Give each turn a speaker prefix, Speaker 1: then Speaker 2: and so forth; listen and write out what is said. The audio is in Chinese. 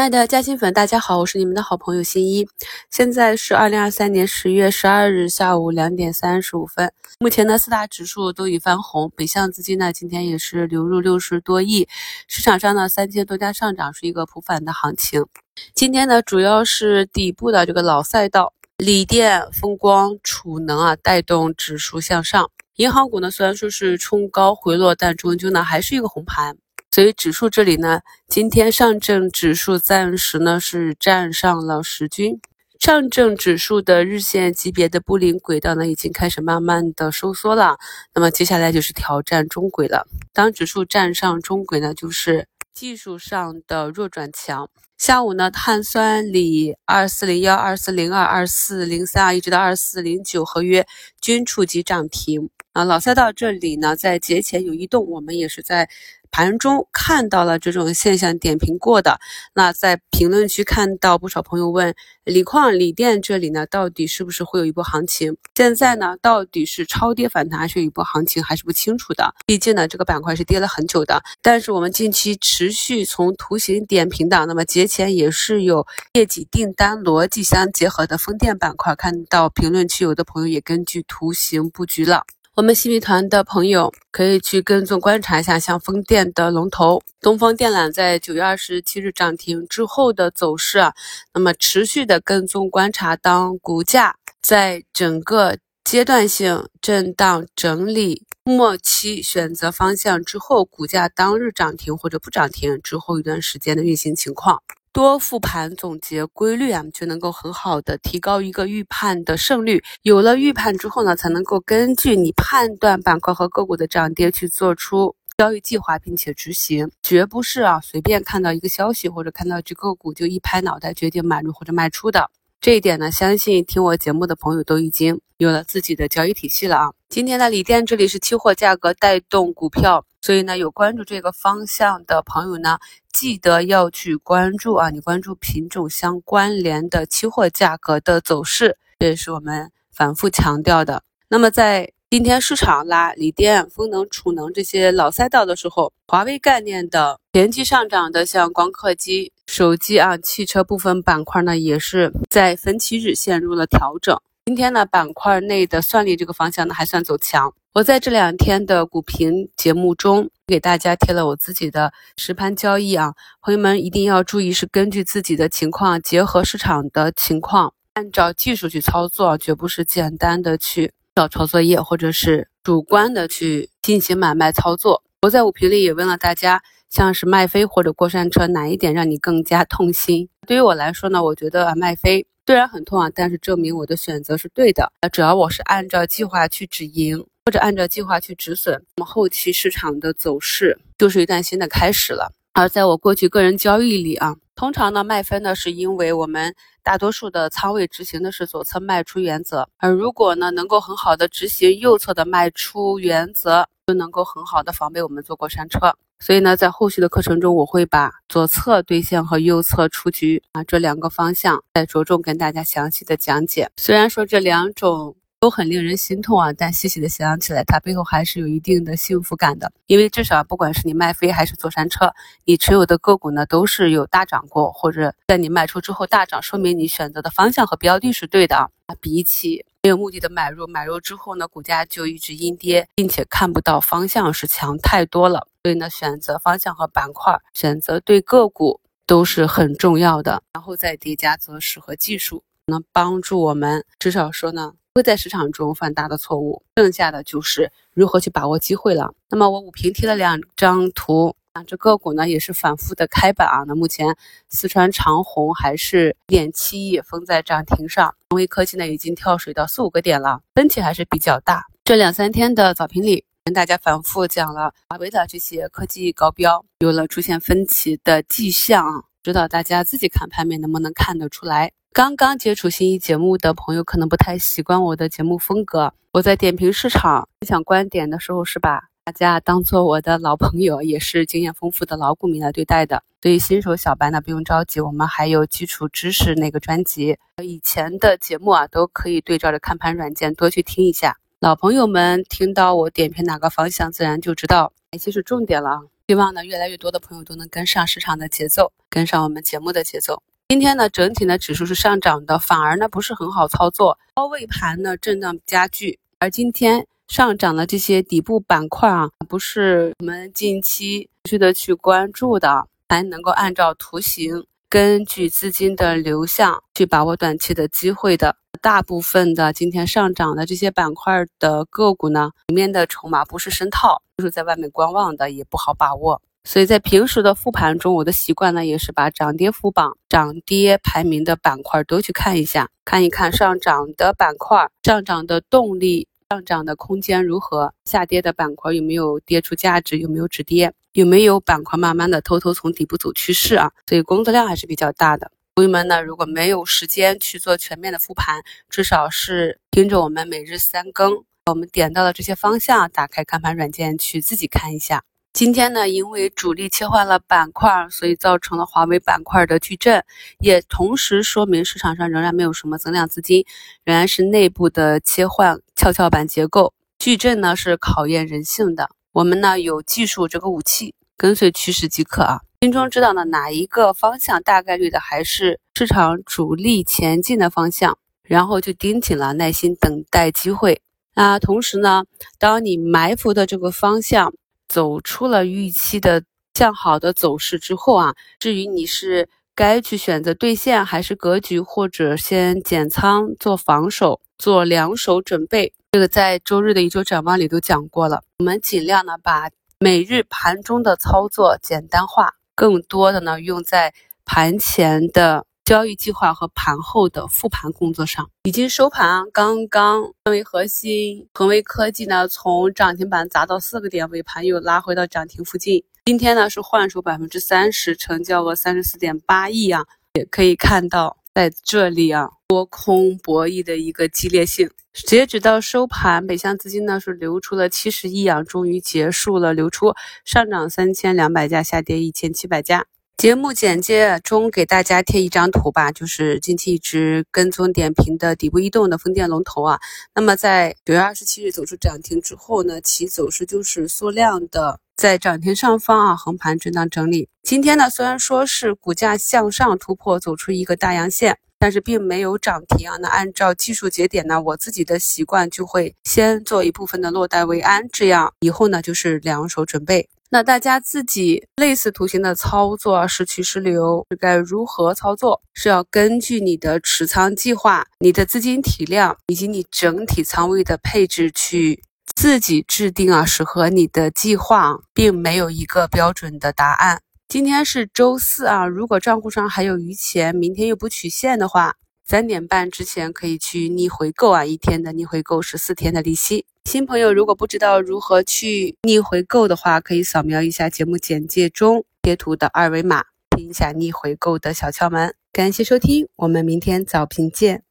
Speaker 1: 亲爱的嘉兴粉，大家好，我是你们的好朋友新一。现在是二零二三年十月十二日下午两点三十五分。目前呢，四大指数都已翻红，北向资金呢今天也是流入六十多亿，市场上呢三千多家上涨，是一个普反的行情。今天呢，主要是底部的这个老赛道，锂电、风光、储能啊，带动指数向上。银行股呢，虽然说是冲高回落，但终究呢还是一个红盘。所以指数这里呢，今天上证指数暂时呢是站上了十均，上证指数的日线级别的布林轨道呢已经开始慢慢的收缩了，那么接下来就是挑战中轨了。当指数站上中轨呢，就是技术上的弱转强。下午呢，碳酸锂二四零幺、二四零二、二四零三啊，一直到二四零九合约均触及涨停啊。老赛道这里呢，在节前有异动，我们也是在。盘中看到了这种现象，点评过的。那在评论区看到不少朋友问，锂矿、锂电这里呢，到底是不是会有一波行情？现在呢，到底是超跌反弹，还是一波行情，还是不清楚的。毕竟呢，这个板块是跌了很久的。但是我们近期持续从图形点评的，那么节前也是有业绩、订单逻辑相结合的风电板块，看到评论区有的朋友也根据图形布局了。我们新米团的朋友可以去跟踪观察一下，像风电的龙头东风电缆在九月二十七日涨停之后的走势啊，那么持续的跟踪观察，当股价在整个阶段性震荡整理末期选择方向之后，股价当日涨停或者不涨停之后一段时间的运行情况。多复盘总结规律啊，就能够很好的提高一个预判的胜率。有了预判之后呢，才能够根据你判断板块和个股的涨跌去做出交易计划，并且执行，绝不是啊随便看到一个消息或者看到一只个股就一拍脑袋决定买入或者卖出的。这一点呢，相信听我节目的朋友都已经有了自己的交易体系了啊。今天的锂电这里是期货价格带动股票，所以呢，有关注这个方向的朋友呢。记得要去关注啊！你关注品种相关联的期货价格的走势，这也是我们反复强调的。那么在今天市场拉锂电、风能、储能这些老赛道的时候，华为概念的前期上涨的，像光刻机、手机啊、汽车部分板块呢，也是在分期日陷入了调整。今天呢，板块内的算力这个方向呢，还算走强。我在这两天的股评节目中给大家贴了我自己的实盘交易啊，朋友们一定要注意，是根据自己的情况，结合市场的情况，按照技术去操作，绝不是简单的去找抄作业，或者是主观的去进行买卖操作。我在股评里也问了大家，像是麦飞或者过山车，哪一点让你更加痛心？对于我来说呢，我觉得啊，麦飞虽然很痛啊，但是证明我的选择是对的。呃，只要我是按照计划去止盈。或者按照计划去止损，那么后期市场的走势就是一段新的开始了。而在我过去个人交易里啊，通常呢卖分呢是因为我们大多数的仓位执行的是左侧卖出原则，而如果呢能够很好的执行右侧的卖出原则，就能够很好的防备我们坐过山车。所以呢，在后续的课程中，我会把左侧兑现和右侧出局啊这两个方向再着重跟大家详细的讲解。虽然说这两种。都很令人心痛啊，但细细的想起来，它背后还是有一定的幸福感的。因为至少不管是你卖飞还是坐山车，你持有的个股呢都是有大涨过，或者在你卖出之后大涨，说明你选择的方向和标的是对的啊。比起没有目的的买入，买入之后呢股价就一直阴跌，并且看不到方向是强太多了。所以呢，选择方向和板块，选择对个股都是很重要的。然后再叠加择时和技术，能帮助我们至少说呢。不会在市场中犯大的错误，剩下的就是如何去把握机会了。那么我五平贴了两张图，这个股呢也是反复的开板啊。那目前四川长虹还是一点七亿封在涨停上，荣威科技呢已经跳水到四五个点了，分歧还是比较大。这两三天的早评里跟大家反复讲了华为的这些科技高标有了出现分歧的迹象，知道大家自己看盘面能不能看得出来。刚刚接触新一节目的朋友可能不太习惯我的节目风格。我在点评市场、分享观点的时候，是把大家当做我的老朋友，也是经验丰富的老股民来对待的。所以新手小白呢，不用着急，我们还有基础知识那个专辑，以前的节目啊，都可以对照着看盘软件多去听一下。老朋友们听到我点评哪个方向，自然就知道哪些是重点了。希望呢，越来越多的朋友都能跟上市场的节奏，跟上我们节目的节奏。今天呢，整体呢指数是上涨的，反而呢不是很好操作，高位盘呢震荡加剧。而今天上涨的这些底部板块啊，不是我们近期持续的去关注的，还能够按照图形，根据资金的流向去把握短期的机会的。大部分的今天上涨的这些板块的个股呢，里面的筹码不是深套，就是在外面观望的，也不好把握。所以在平时的复盘中，我的习惯呢，也是把涨跌幅榜、涨跌排名的板块都去看一下，看一看上涨的板块上涨的动力、上涨的空间如何，下跌的板块有没有跌出价值，有没有止跌，有没有板块慢慢的偷偷从底部走趋势啊？所以工作量还是比较大的。朋友们呢，如果没有时间去做全面的复盘，至少是盯着我们每日三更，我们点到的这些方向，打开看盘软件去自己看一下。今天呢，因为主力切换了板块，所以造成了华为板块的巨震，也同时说明市场上仍然没有什么增量资金，仍然是内部的切换跷跷板结构。矩阵呢是考验人性的，我们呢有技术这个武器，跟随趋势即可啊。心中知道呢，哪一个方向大概率的还是市场主力前进的方向，然后就盯紧了，耐心等待机会。那同时呢，当你埋伏的这个方向走出了预期的向好的走势之后啊，至于你是该去选择兑现，还是格局，或者先减仓做防守，做两手准备，这个在周日的一周展望里都讲过了。我们尽量呢把每日盘中的操作简单化。更多的呢，用在盘前的交易计划和盘后的复盘工作上。已经收盘，刚刚恒为核心、恒为科技呢，从涨停板砸到四个点，尾盘又拉回到涨停附近。今天呢是换手百分之三十，成交额三十四点八亿啊，也可以看到在这里啊，多空博弈的一个激烈性。截止到收盘，北向资金呢是流出了七十亿啊，终于结束了流出，上涨三千两百家，下跌一千七百家。节目简介中给大家贴一张图吧，就是近期一直跟踪点评的底部异动的风电龙头啊。那么在九月二十七日走出涨停之后呢，其走势就是缩量的，在涨停上方啊横盘震荡整理。今天呢，虽然说是股价向上突破，走出一个大阳线。但是并没有涨停啊。那按照技术节点呢，我自己的习惯就会先做一部分的落袋为安，这样以后呢就是两手准备。那大家自己类似图形的操作是趋是流是该如何操作？是要根据你的持仓计划、你的资金体量以及你整体仓位的配置去自己制定啊，适合你的计划，并没有一个标准的答案。今天是周四啊，如果账户上还有余钱，明天又不取现的话，三点半之前可以去逆回购啊，一天的逆回购十四天的利息。新朋友如果不知道如何去逆回购的话，可以扫描一下节目简介中贴图的二维码，听一下逆回购的小窍门。感谢收听，我们明天早评见。